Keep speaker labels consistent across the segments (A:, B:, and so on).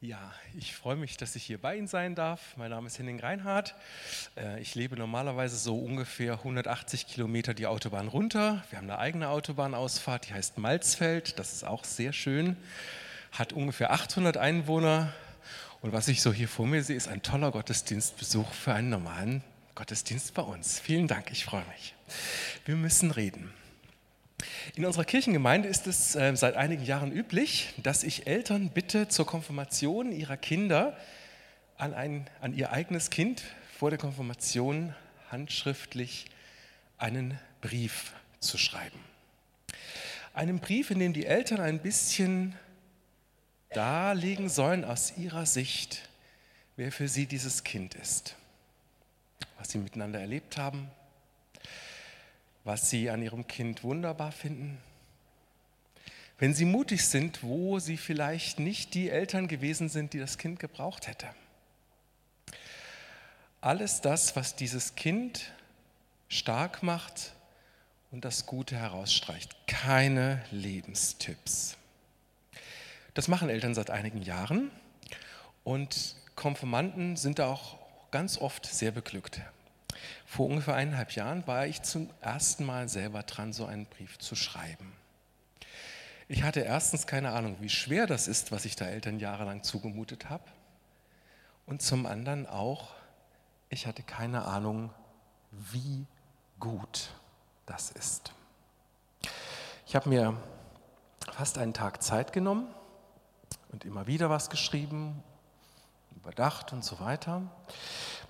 A: Ja, ich freue mich, dass ich hier bei Ihnen sein darf. Mein Name ist Henning Reinhardt. Äh, ich lebe normalerweise so ungefähr 180 Kilometer die Autobahn runter. Wir haben eine eigene Autobahnausfahrt, die heißt Malzfeld. Das ist auch sehr schön. Hat ungefähr 800 Einwohner. Und was ich so hier vor mir sehe, ist ein toller Gottesdienstbesuch für einen normalen Gottesdienst bei uns. Vielen Dank, ich freue mich. Wir müssen reden. In unserer Kirchengemeinde ist es äh, seit einigen Jahren üblich, dass ich Eltern bitte, zur Konfirmation ihrer Kinder an, ein, an ihr eigenes Kind vor der Konfirmation handschriftlich einen Brief zu schreiben. Einen Brief, in dem die Eltern ein bisschen darlegen sollen aus ihrer Sicht, wer für sie dieses Kind ist, was sie miteinander erlebt haben, was Sie an Ihrem Kind wunderbar finden. Wenn Sie mutig sind, wo Sie vielleicht nicht die Eltern gewesen sind, die das Kind gebraucht hätte. Alles das, was dieses Kind stark macht und das Gute herausstreicht. Keine Lebenstipps. Das machen Eltern seit einigen Jahren und Konfirmanden sind da auch ganz oft sehr beglückt. Vor ungefähr eineinhalb Jahren war ich zum ersten Mal selber dran, so einen Brief zu schreiben. Ich hatte erstens keine Ahnung, wie schwer das ist, was ich da Eltern jahrelang zugemutet habe. Und zum anderen auch, ich hatte keine Ahnung, wie gut das ist. Ich habe mir fast einen Tag Zeit genommen und immer wieder was geschrieben, überdacht und so weiter.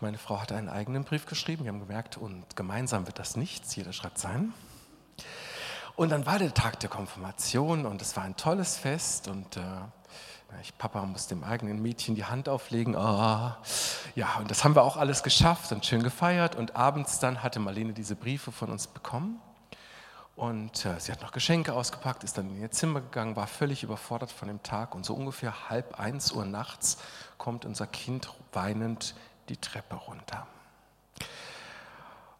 A: Meine Frau hat einen eigenen Brief geschrieben. Wir haben gemerkt, und gemeinsam wird das nichts. Jeder schreibt seinen. Und dann war der Tag der Konfirmation und es war ein tolles Fest und äh, ich, Papa muss dem eigenen Mädchen die Hand auflegen. Oh, ja, und das haben wir auch alles geschafft und schön gefeiert. Und abends dann hatte Marlene diese Briefe von uns bekommen. Und äh, sie hat noch Geschenke ausgepackt, ist dann in ihr Zimmer gegangen, war völlig überfordert von dem Tag. Und so ungefähr halb eins Uhr nachts kommt unser Kind weinend die Treppe runter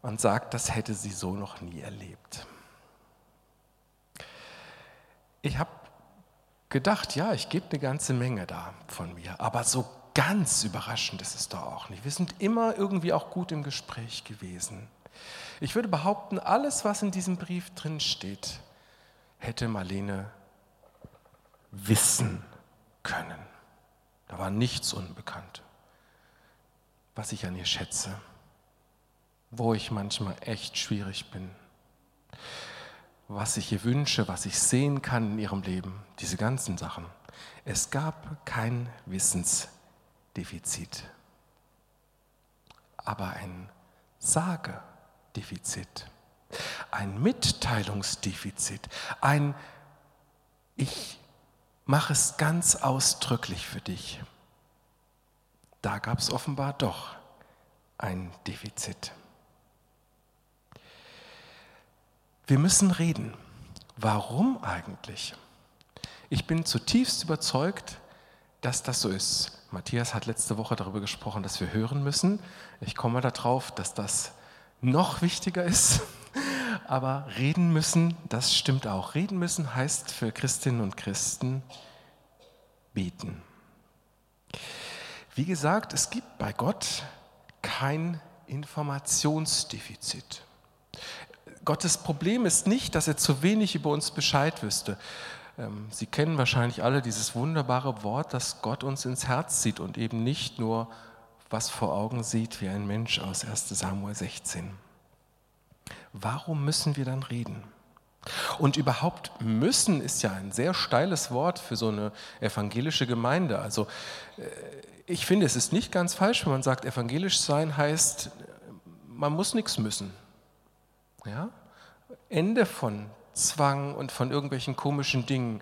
A: und sagt, das hätte sie so noch nie erlebt. Ich habe gedacht, ja, ich gebe eine ganze Menge da von mir, aber so ganz überraschend ist es doch auch nicht. Wir sind immer irgendwie auch gut im Gespräch gewesen. Ich würde behaupten, alles, was in diesem Brief drin steht, hätte Marlene wissen können. Da war nichts unbekannt was ich an ihr schätze, wo ich manchmal echt schwierig bin, was ich ihr wünsche, was ich sehen kann in ihrem Leben, diese ganzen Sachen. Es gab kein Wissensdefizit, aber ein Sagedefizit, ein Mitteilungsdefizit, ein Ich mache es ganz ausdrücklich für dich. Da gab es offenbar doch ein Defizit. Wir müssen reden. Warum eigentlich? Ich bin zutiefst überzeugt, dass das so ist. Matthias hat letzte Woche darüber gesprochen, dass wir hören müssen. Ich komme darauf, dass das noch wichtiger ist. Aber reden müssen, das stimmt auch. Reden müssen heißt für Christinnen und Christen beten. Wie gesagt, es gibt bei Gott kein Informationsdefizit. Gottes Problem ist nicht, dass er zu wenig über uns Bescheid wüsste. Ähm, Sie kennen wahrscheinlich alle dieses wunderbare Wort, dass Gott uns ins Herz sieht und eben nicht nur was vor Augen sieht wie ein Mensch aus 1 Samuel 16. Warum müssen wir dann reden? Und überhaupt müssen ist ja ein sehr steiles Wort für so eine evangelische Gemeinde. Also äh, ich finde, es ist nicht ganz falsch, wenn man sagt, evangelisch sein heißt, man muss nichts müssen. Ja? Ende von Zwang und von irgendwelchen komischen Dingen.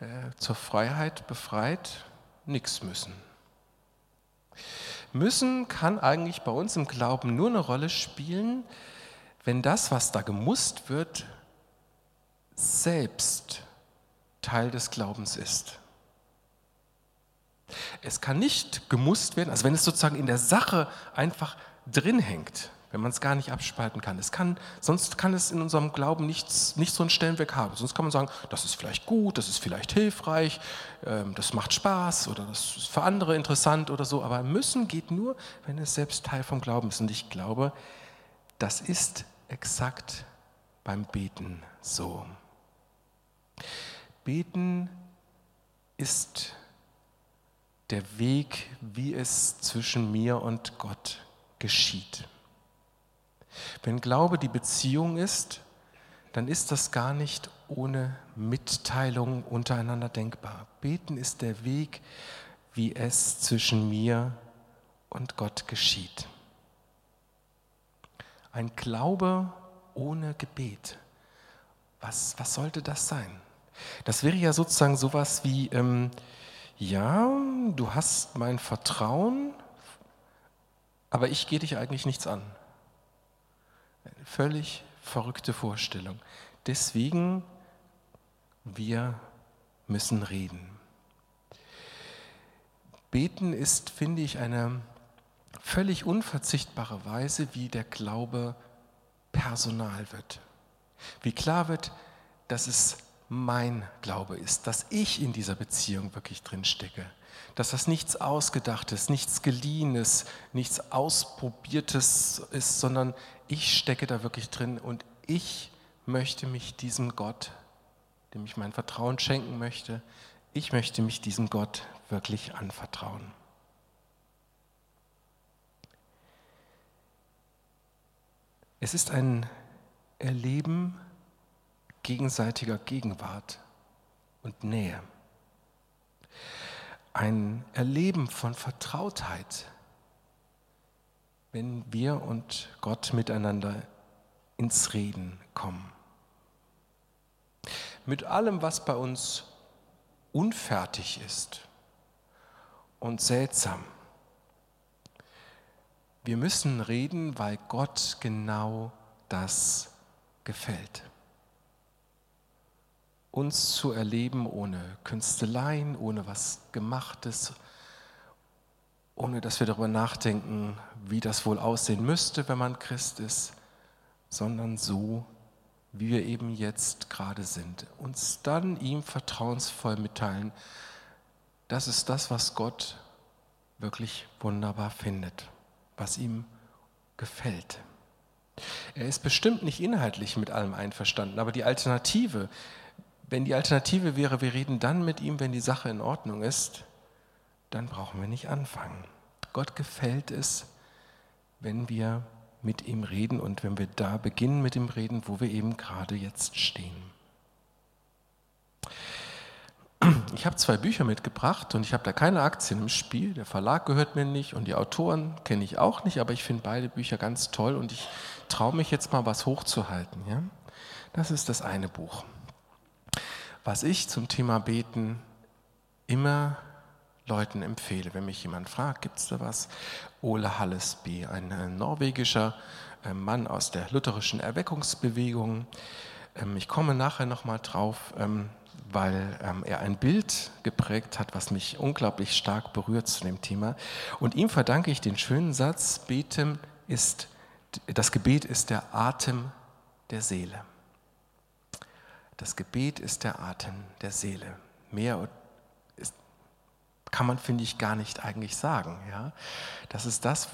A: Äh, zur Freiheit befreit, nichts müssen. Müssen kann eigentlich bei uns im Glauben nur eine Rolle spielen, wenn das, was da gemusst wird, selbst Teil des Glaubens ist. Es kann nicht gemusst werden, also wenn es sozusagen in der Sache einfach drin hängt, wenn man es gar nicht abspalten kann. Es kann. Sonst kann es in unserem Glauben nichts, nicht so einen Stellenwert haben. Sonst kann man sagen, das ist vielleicht gut, das ist vielleicht hilfreich, ähm, das macht Spaß oder das ist für andere interessant oder so. Aber müssen geht nur, wenn es selbst Teil vom Glauben ist. Und ich glaube, das ist exakt beim Beten so. Beten ist der Weg, wie es zwischen mir und Gott geschieht. Wenn Glaube die Beziehung ist, dann ist das gar nicht ohne Mitteilung untereinander denkbar. Beten ist der Weg, wie es zwischen mir und Gott geschieht. Ein Glaube ohne Gebet. Was, was sollte das sein? Das wäre ja sozusagen sowas wie, ähm, ja, du hast mein Vertrauen, aber ich gehe dich eigentlich nichts an. Eine völlig verrückte Vorstellung. Deswegen, wir müssen reden. Beten ist, finde ich, eine völlig unverzichtbare Weise, wie der Glaube personal wird. Wie klar wird, dass es mein Glaube ist, dass ich in dieser Beziehung wirklich drin stecke, dass das nichts Ausgedachtes, nichts Geliehenes, nichts Ausprobiertes ist, sondern ich stecke da wirklich drin und ich möchte mich diesem Gott, dem ich mein Vertrauen schenken möchte, ich möchte mich diesem Gott wirklich anvertrauen. Es ist ein Erleben gegenseitiger Gegenwart und Nähe. Ein Erleben von Vertrautheit, wenn wir und Gott miteinander ins Reden kommen. Mit allem, was bei uns unfertig ist und seltsam. Wir müssen reden, weil Gott genau das gefällt uns zu erleben ohne Künsteleien, ohne was Gemachtes, ohne dass wir darüber nachdenken, wie das wohl aussehen müsste, wenn man Christ ist, sondern so, wie wir eben jetzt gerade sind. Uns dann ihm vertrauensvoll mitteilen, das ist das, was Gott wirklich wunderbar findet, was ihm gefällt. Er ist bestimmt nicht inhaltlich mit allem einverstanden, aber die Alternative, wenn die Alternative wäre, wir reden dann mit ihm, wenn die Sache in Ordnung ist, dann brauchen wir nicht anfangen. Gott gefällt es, wenn wir mit ihm reden und wenn wir da beginnen mit dem Reden, wo wir eben gerade jetzt stehen. Ich habe zwei Bücher mitgebracht und ich habe da keine Aktien im Spiel. Der Verlag gehört mir nicht und die Autoren kenne ich auch nicht, aber ich finde beide Bücher ganz toll und ich traue mich jetzt mal was hochzuhalten. Ja? Das ist das eine Buch was ich zum Thema Beten immer Leuten empfehle, wenn mich jemand fragt, gibt es da was? Ole Hallesby, ein äh, norwegischer äh, Mann aus der lutherischen Erweckungsbewegung. Ähm, ich komme nachher nochmal drauf, ähm, weil ähm, er ein Bild geprägt hat, was mich unglaublich stark berührt zu dem Thema. Und ihm verdanke ich den schönen Satz, Beten ist, das Gebet ist der Atem der Seele. Das Gebet ist der Atem der Seele. Mehr ist, kann man, finde ich, gar nicht eigentlich sagen. Ja? Das ist das,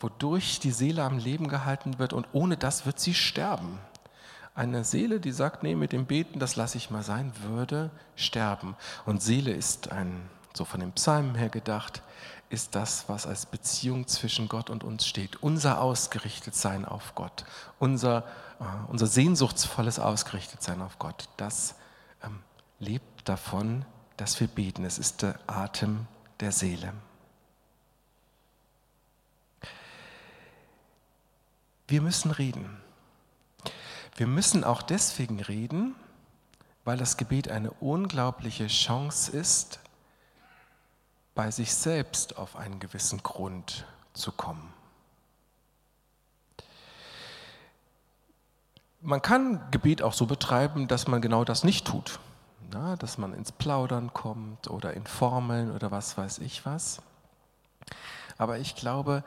A: wodurch die Seele am Leben gehalten wird und ohne das wird sie sterben. Eine Seele, die sagt, nee, mit dem Beten, das lasse ich mal sein, würde sterben. Und Seele ist ein, so von den Psalmen her gedacht, ist das, was als Beziehung zwischen Gott und uns steht. Unser Ausgerichtetsein auf Gott, unser, unser sehnsuchtsvolles Ausgerichtetsein auf Gott, das ähm, lebt davon, dass wir beten. Es ist der Atem der Seele. Wir müssen reden. Wir müssen auch deswegen reden, weil das Gebet eine unglaubliche Chance ist, bei sich selbst auf einen gewissen Grund zu kommen. Man kann Gebet auch so betreiben, dass man genau das nicht tut, na, dass man ins Plaudern kommt oder in Formeln oder was weiß ich was. Aber ich glaube,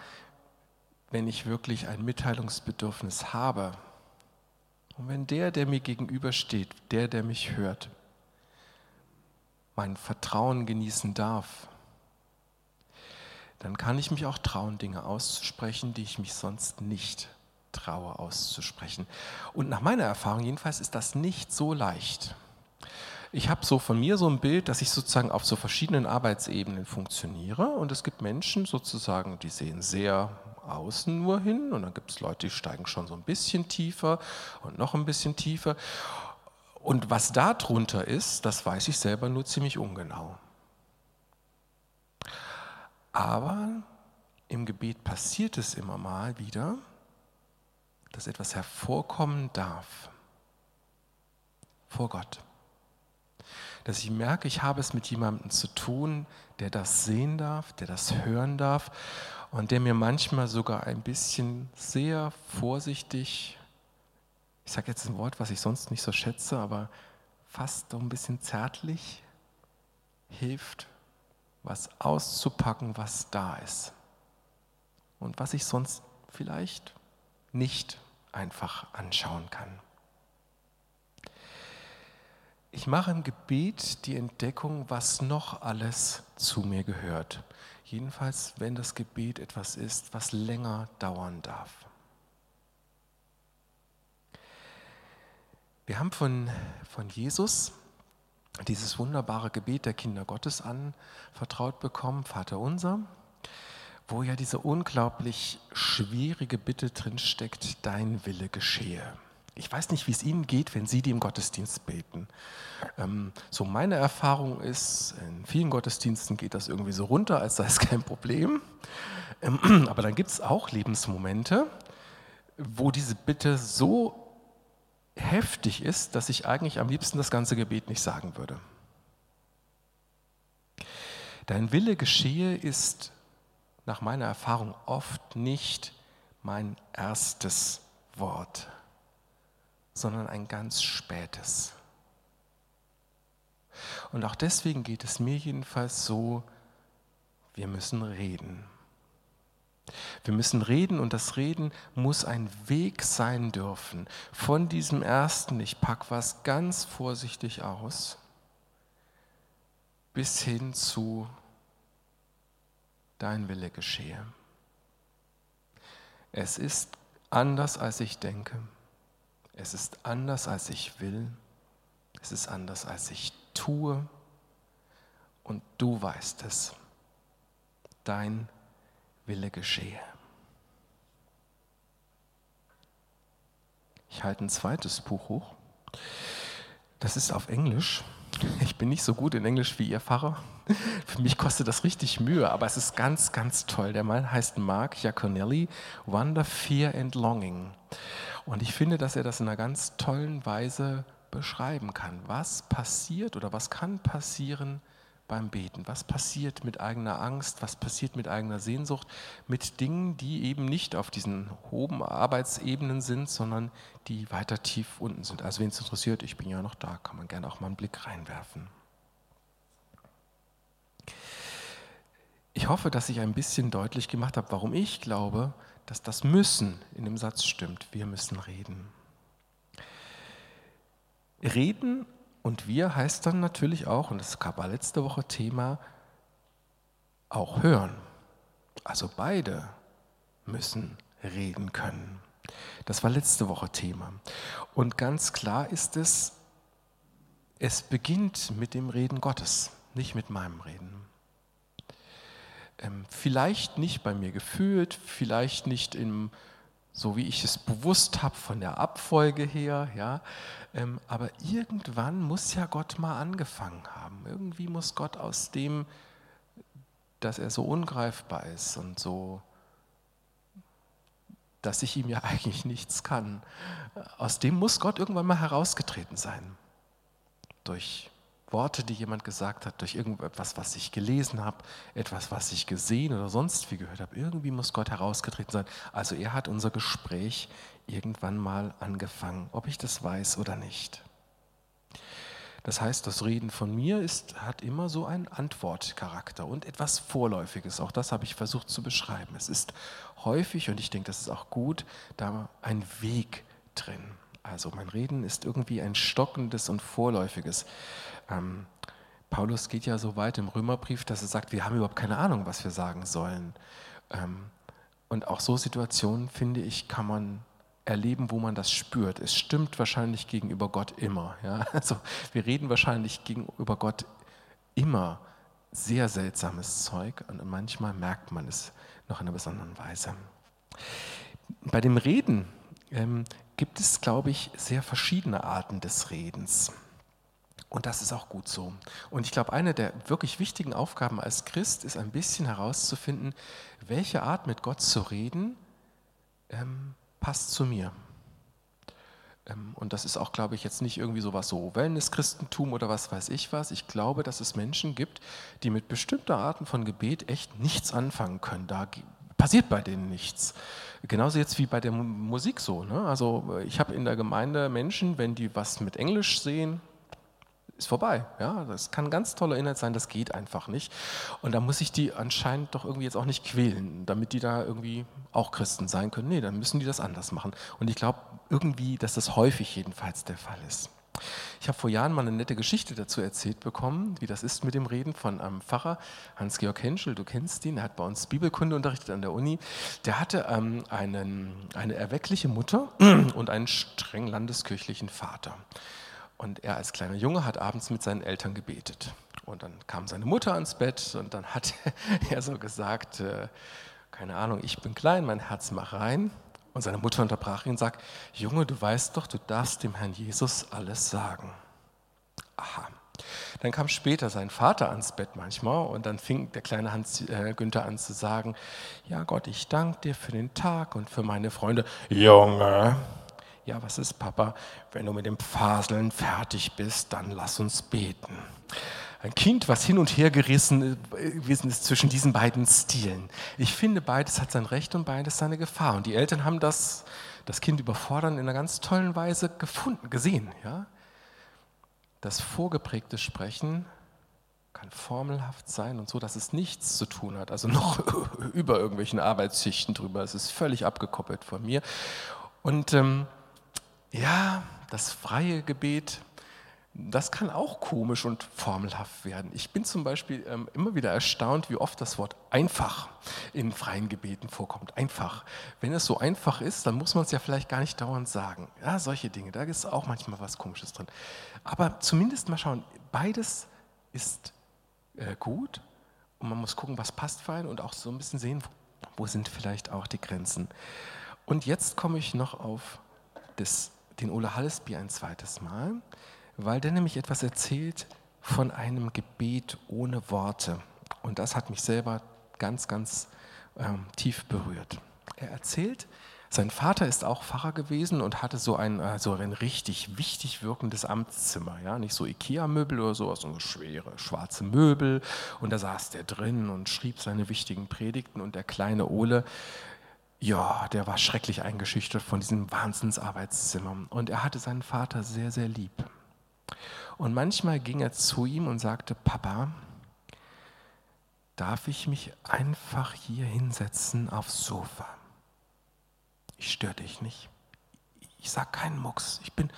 A: wenn ich wirklich ein Mitteilungsbedürfnis habe und wenn der, der mir gegenübersteht, der, der mich hört, mein Vertrauen genießen darf, dann kann ich mich auch trauen, Dinge auszusprechen, die ich mich sonst nicht traue auszusprechen. Und nach meiner Erfahrung jedenfalls ist das nicht so leicht. Ich habe so von mir so ein Bild, dass ich sozusagen auf so verschiedenen Arbeitsebenen funktioniere und es gibt Menschen sozusagen, die sehen sehr außen nur hin und dann gibt es Leute, die steigen schon so ein bisschen tiefer und noch ein bisschen tiefer. Und was da drunter ist, das weiß ich selber nur ziemlich ungenau. Aber im Gebet passiert es immer mal wieder, dass etwas hervorkommen darf vor Gott. Dass ich merke, ich habe es mit jemandem zu tun, der das sehen darf, der das hören darf und der mir manchmal sogar ein bisschen sehr vorsichtig, ich sage jetzt ein Wort, was ich sonst nicht so schätze, aber fast so ein bisschen zärtlich hilft, was auszupacken, was da ist. Und was ich sonst vielleicht nicht einfach anschauen kann. Ich mache im Gebet die Entdeckung, was noch alles zu mir gehört. Jedenfalls, wenn das Gebet etwas ist, was länger dauern darf. Wir haben von, von Jesus dieses wunderbare Gebet der Kinder Gottes anvertraut bekommen, Vater unser, wo ja diese unglaublich schwierige Bitte drinsteckt, dein Wille geschehe. Ich weiß nicht, wie es Ihnen geht, wenn Sie die im Gottesdienst beten. Ähm, so meine Erfahrung ist, in vielen Gottesdiensten geht das irgendwie so runter, als sei es kein Problem. Ähm, aber dann gibt es auch Lebensmomente, wo diese Bitte so heftig ist, dass ich eigentlich am liebsten das ganze Gebet nicht sagen würde. Dein Wille geschehe ist nach meiner Erfahrung oft nicht mein erstes Wort sondern ein ganz spätes. Und auch deswegen geht es mir jedenfalls so, wir müssen reden. Wir müssen reden und das Reden muss ein Weg sein dürfen. Von diesem ersten, ich packe was ganz vorsichtig aus, bis hin zu dein Wille geschehe. Es ist anders, als ich denke. Es ist anders, als ich will. Es ist anders, als ich tue. Und du weißt es. Dein Wille geschehe. Ich halte ein zweites Buch hoch. Das ist auf Englisch. Ich bin nicht so gut in Englisch wie Ihr Pfarrer. Für mich kostet das richtig Mühe, aber es ist ganz, ganz toll. Der Mann heißt Mark Giaconelli, Wonder, Fear and Longing. Und ich finde, dass er das in einer ganz tollen Weise beschreiben kann. Was passiert oder was kann passieren beim Beten? Was passiert mit eigener Angst? Was passiert mit eigener Sehnsucht? Mit Dingen, die eben nicht auf diesen hohen Arbeitsebenen sind, sondern die weiter tief unten sind. Also wen es interessiert, ich bin ja noch da, kann man gerne auch mal einen Blick reinwerfen. Ich hoffe, dass ich ein bisschen deutlich gemacht habe, warum ich glaube, dass das Müssen in dem Satz stimmt. Wir müssen reden. Reden und wir heißt dann natürlich auch, und das war letzte Woche Thema, auch hören. Also beide müssen reden können. Das war letzte Woche Thema. Und ganz klar ist es, es beginnt mit dem Reden Gottes, nicht mit meinem Reden ähm, vielleicht nicht bei mir gefühlt, vielleicht nicht im, so wie ich es bewusst habe von der Abfolge her, ja, ähm, aber irgendwann muss ja Gott mal angefangen haben. Irgendwie muss Gott aus dem, dass er so ungreifbar ist und so, dass ich ihm ja eigentlich nichts kann, aus dem muss Gott irgendwann mal herausgetreten sein. Durch Worte, die jemand gesagt hat, durch irgendetwas, was ich gelesen habe, etwas, was ich gesehen oder sonst wie gehört habe. Irgendwie muss Gott herausgetreten sein. Also er hat unser Gespräch irgendwann mal angefangen, ob ich das weiß oder nicht. Das heißt, das Reden von mir ist, hat immer so einen Antwortcharakter und etwas Vorläufiges. Auch das habe ich versucht zu beschreiben. Es ist häufig, und ich denke, das ist auch gut, da ein Weg drin. Also mein Reden ist irgendwie ein stockendes und vorläufiges. Ähm, Paulus geht ja so weit im Römerbrief, dass er sagt, wir haben überhaupt keine Ahnung, was wir sagen sollen. Ähm, und auch so Situationen, finde ich, kann man erleben, wo man das spürt. Es stimmt wahrscheinlich gegenüber Gott immer. Ja? Also wir reden wahrscheinlich gegenüber Gott immer sehr seltsames Zeug und manchmal merkt man es noch in einer besonderen Weise. Bei dem Reden ähm, gibt es, glaube ich, sehr verschiedene Arten des Redens. Und das ist auch gut so. Und ich glaube, eine der wirklich wichtigen Aufgaben als Christ ist ein bisschen herauszufinden, welche Art mit Gott zu reden ähm, passt zu mir. Ähm, und das ist auch, glaube ich, jetzt nicht irgendwie so was so Wellness-Christentum oder was weiß ich was. Ich glaube, dass es Menschen gibt, die mit bestimmten Arten von Gebet echt nichts anfangen können. Da passiert bei denen nichts. Genauso jetzt wie bei der Musik so. Ne? Also ich habe in der Gemeinde Menschen, wenn die was mit Englisch sehen, ist vorbei. Ja, das kann ein ganz toller Inhalt sein, das geht einfach nicht. Und da muss ich die anscheinend doch irgendwie jetzt auch nicht quälen, damit die da irgendwie auch Christen sein können. Nee, dann müssen die das anders machen. Und ich glaube irgendwie, dass das häufig jedenfalls der Fall ist. Ich habe vor Jahren mal eine nette Geschichte dazu erzählt bekommen, wie das ist mit dem Reden von einem Pfarrer, Hans-Georg Henschel, du kennst ihn, er hat bei uns Bibelkunde unterrichtet an der Uni. Der hatte ähm, einen, eine erweckliche Mutter und einen streng landeskirchlichen Vater. Und er als kleiner Junge hat abends mit seinen Eltern gebetet. Und dann kam seine Mutter ans Bett und dann hat er so gesagt, äh, keine Ahnung, ich bin klein, mein Herz mach rein. Und seine Mutter unterbrach ihn und sagt, Junge, du weißt doch, du darfst dem Herrn Jesus alles sagen. Aha. Dann kam später sein Vater ans Bett manchmal und dann fing der kleine Hans äh, Günther an zu sagen, ja Gott, ich danke dir für den Tag und für meine Freunde. Junge, ja, was ist Papa? Wenn du mit dem Faseln fertig bist, dann lass uns beten. Ein Kind, was hin und her gerissen gewesen ist zwischen diesen beiden Stilen. Ich finde, beides hat sein Recht und beides seine Gefahr. Und die Eltern haben das, das Kind überfordern in einer ganz tollen Weise gefunden, gesehen. Ja? Das vorgeprägte Sprechen kann formelhaft sein und so, dass es nichts zu tun hat, also noch über irgendwelchen Arbeitsschichten drüber. Es ist völlig abgekoppelt von mir. Und ähm, ja, das freie Gebet, das kann auch komisch und formelhaft werden. Ich bin zum Beispiel ähm, immer wieder erstaunt, wie oft das Wort einfach in freien Gebeten vorkommt. Einfach. Wenn es so einfach ist, dann muss man es ja vielleicht gar nicht dauernd sagen. Ja, solche Dinge, da ist auch manchmal was Komisches drin. Aber zumindest mal schauen, beides ist äh, gut und man muss gucken, was passt für einen und auch so ein bisschen sehen, wo sind vielleicht auch die Grenzen. Und jetzt komme ich noch auf das den Ole Hallesby ein zweites Mal, weil der nämlich etwas erzählt von einem Gebet ohne Worte. Und das hat mich selber ganz, ganz ähm, tief berührt. Er erzählt, sein Vater ist auch Pfarrer gewesen und hatte so ein, äh, so ein richtig wichtig wirkendes Amtszimmer. Ja? Nicht so Ikea-Möbel oder sowas, sondern so schwere schwarze Möbel. Und da saß der drin und schrieb seine wichtigen Predigten. Und der kleine Ole, ja, der war schrecklich eingeschüchtert von diesem Wahnsinnsarbeitszimmer. Und er hatte seinen Vater sehr, sehr lieb. Und manchmal ging er zu ihm und sagte, Papa, darf ich mich einfach hier hinsetzen aufs Sofa? Ich störe dich nicht. Ich sage keinen Mucks. Ich bin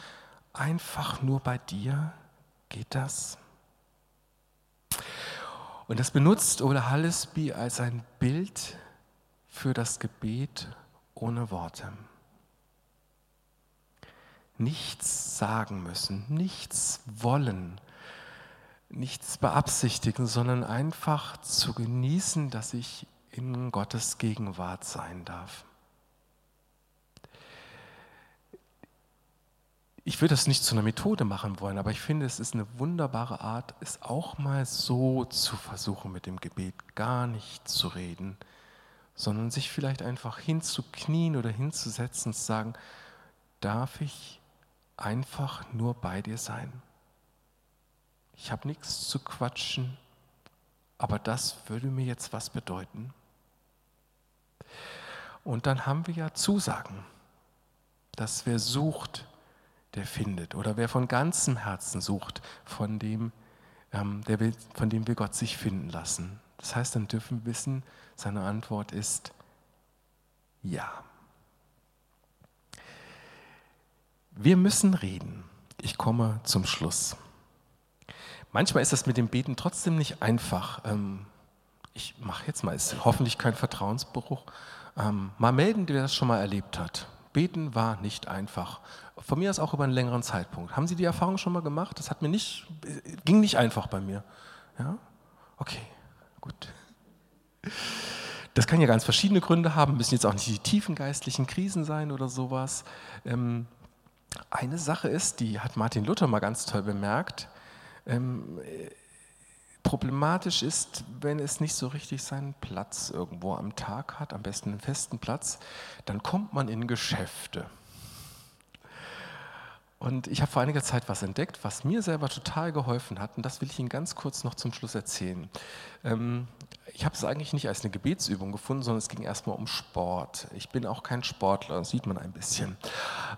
A: einfach nur bei dir. Geht das? Und das benutzt Ole Hallesby als ein Bild für das Gebet ohne Worte. Nichts sagen müssen, nichts wollen, nichts beabsichtigen, sondern einfach zu genießen, dass ich in Gottes Gegenwart sein darf. Ich würde das nicht zu einer Methode machen wollen, aber ich finde, es ist eine wunderbare Art, es auch mal so zu versuchen, mit dem Gebet gar nicht zu reden, sondern sich vielleicht einfach hinzuknien oder hinzusetzen und zu sagen, darf ich einfach nur bei dir sein? Ich habe nichts zu quatschen, aber das würde mir jetzt was bedeuten. Und dann haben wir ja Zusagen, dass wer sucht, der findet. Oder wer von ganzem Herzen sucht, von dem, ähm, der will, von dem will Gott sich finden lassen. Das heißt, dann dürfen wir wissen, seine Antwort ist ja. Wir müssen reden. Ich komme zum Schluss. Manchmal ist das mit dem Beten trotzdem nicht einfach. Ähm, ich mache jetzt mal, ist hoffentlich kein Vertrauensbruch. Ähm, mal melden, wer das schon mal erlebt hat. Beten war nicht einfach. Von mir aus auch über einen längeren Zeitpunkt. Haben Sie die Erfahrung schon mal gemacht? Das hat mir nicht, ging nicht einfach bei mir. Ja? Okay, gut. Das kann ja ganz verschiedene Gründe haben, müssen jetzt auch nicht die tiefen geistlichen Krisen sein oder sowas. Ähm, eine Sache ist, die hat Martin Luther mal ganz toll bemerkt, ähm, problematisch ist, wenn es nicht so richtig seinen Platz irgendwo am Tag hat, am besten einen festen Platz, dann kommt man in Geschäfte. Und ich habe vor einiger Zeit was entdeckt, was mir selber total geholfen hat. Und das will ich Ihnen ganz kurz noch zum Schluss erzählen. Ähm, ich habe es eigentlich nicht als eine Gebetsübung gefunden, sondern es ging erstmal um Sport. Ich bin auch kein Sportler, das sieht man ein bisschen.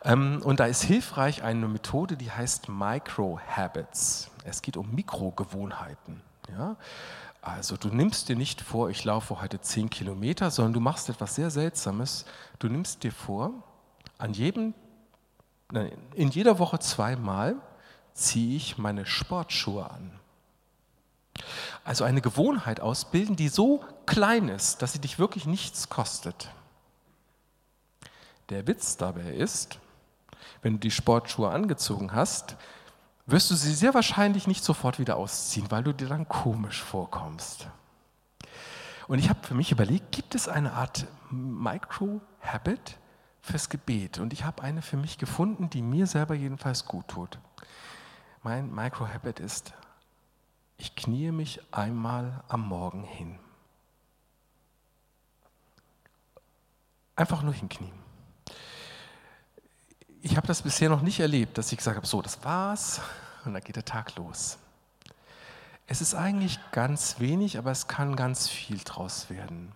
A: Ähm, und da ist hilfreich eine Methode, die heißt Micro-Habits. Es geht um Mikrogewohnheiten. Ja? Also du nimmst dir nicht vor, ich laufe heute 10 Kilometer, sondern du machst etwas sehr Seltsames. Du nimmst dir vor, an jedem in jeder Woche zweimal ziehe ich meine Sportschuhe an. Also eine Gewohnheit ausbilden, die so klein ist, dass sie dich wirklich nichts kostet. Der Witz dabei ist, wenn du die Sportschuhe angezogen hast, wirst du sie sehr wahrscheinlich nicht sofort wieder ausziehen, weil du dir dann komisch vorkommst. Und ich habe für mich überlegt, gibt es eine Art Micro-Habit, fürs Gebet. Und ich habe eine für mich gefunden, die mir selber jedenfalls gut tut. Mein Microhabit ist, ich kniee mich einmal am Morgen hin. Einfach nur hinknien. Ich habe das bisher noch nicht erlebt, dass ich gesagt habe, so, das war's und dann geht der Tag los. Es ist eigentlich ganz wenig, aber es kann ganz viel draus werden.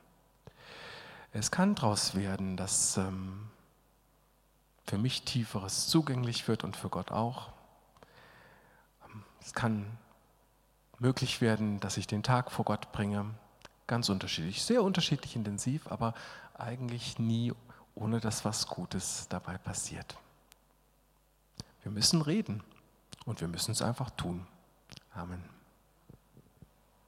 A: Es kann draus werden, dass ähm, für mich tieferes zugänglich wird und für Gott auch. Es kann möglich werden, dass ich den Tag vor Gott bringe. Ganz unterschiedlich, sehr unterschiedlich intensiv, aber eigentlich nie ohne dass was Gutes dabei passiert. Wir müssen reden und wir müssen es einfach tun. Amen.